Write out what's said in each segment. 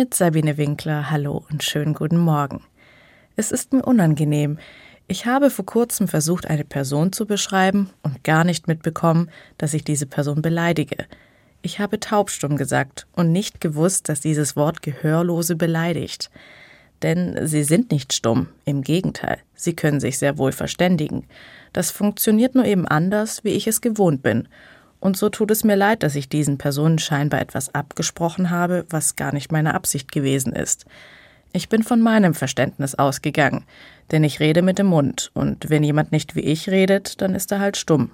Mit Sabine Winkler, hallo und schönen guten Morgen. Es ist mir unangenehm. Ich habe vor kurzem versucht, eine Person zu beschreiben und gar nicht mitbekommen, dass ich diese Person beleidige. Ich habe taubstumm gesagt und nicht gewusst, dass dieses Wort Gehörlose beleidigt. Denn sie sind nicht stumm, im Gegenteil, sie können sich sehr wohl verständigen. Das funktioniert nur eben anders, wie ich es gewohnt bin. Und so tut es mir leid, dass ich diesen Personen scheinbar etwas abgesprochen habe, was gar nicht meine Absicht gewesen ist. Ich bin von meinem Verständnis ausgegangen, denn ich rede mit dem Mund, und wenn jemand nicht wie ich redet, dann ist er halt stumm.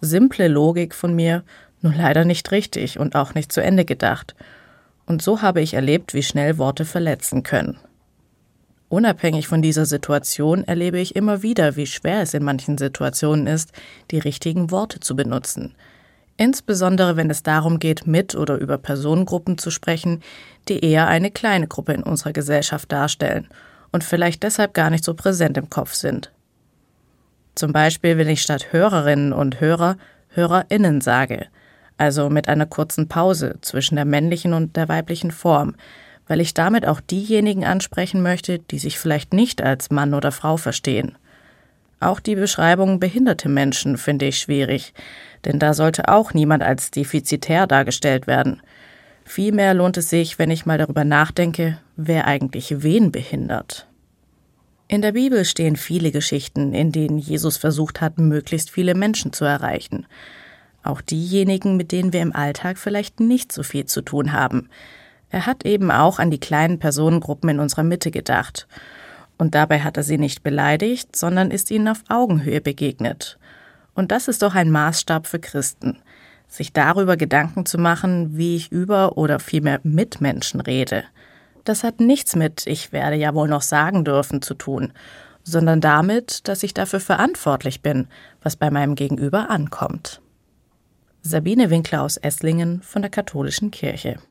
Simple Logik von mir, nur leider nicht richtig und auch nicht zu Ende gedacht. Und so habe ich erlebt, wie schnell Worte verletzen können. Unabhängig von dieser Situation erlebe ich immer wieder, wie schwer es in manchen Situationen ist, die richtigen Worte zu benutzen – insbesondere wenn es darum geht, mit oder über Personengruppen zu sprechen, die eher eine kleine Gruppe in unserer Gesellschaft darstellen und vielleicht deshalb gar nicht so präsent im Kopf sind. Zum Beispiel, wenn ich statt Hörerinnen und Hörer Hörerinnen sage, also mit einer kurzen Pause zwischen der männlichen und der weiblichen Form, weil ich damit auch diejenigen ansprechen möchte, die sich vielleicht nicht als Mann oder Frau verstehen. Auch die Beschreibung behinderte Menschen finde ich schwierig, denn da sollte auch niemand als defizitär dargestellt werden. Vielmehr lohnt es sich, wenn ich mal darüber nachdenke, wer eigentlich wen behindert. In der Bibel stehen viele Geschichten, in denen Jesus versucht hat, möglichst viele Menschen zu erreichen. Auch diejenigen, mit denen wir im Alltag vielleicht nicht so viel zu tun haben. Er hat eben auch an die kleinen Personengruppen in unserer Mitte gedacht und dabei hat er sie nicht beleidigt, sondern ist ihnen auf Augenhöhe begegnet. Und das ist doch ein Maßstab für Christen, sich darüber Gedanken zu machen, wie ich über oder vielmehr mit Menschen rede. Das hat nichts mit ich werde ja wohl noch sagen dürfen zu tun, sondern damit, dass ich dafür verantwortlich bin, was bei meinem Gegenüber ankommt. Sabine Winkler aus Esslingen von der Katholischen Kirche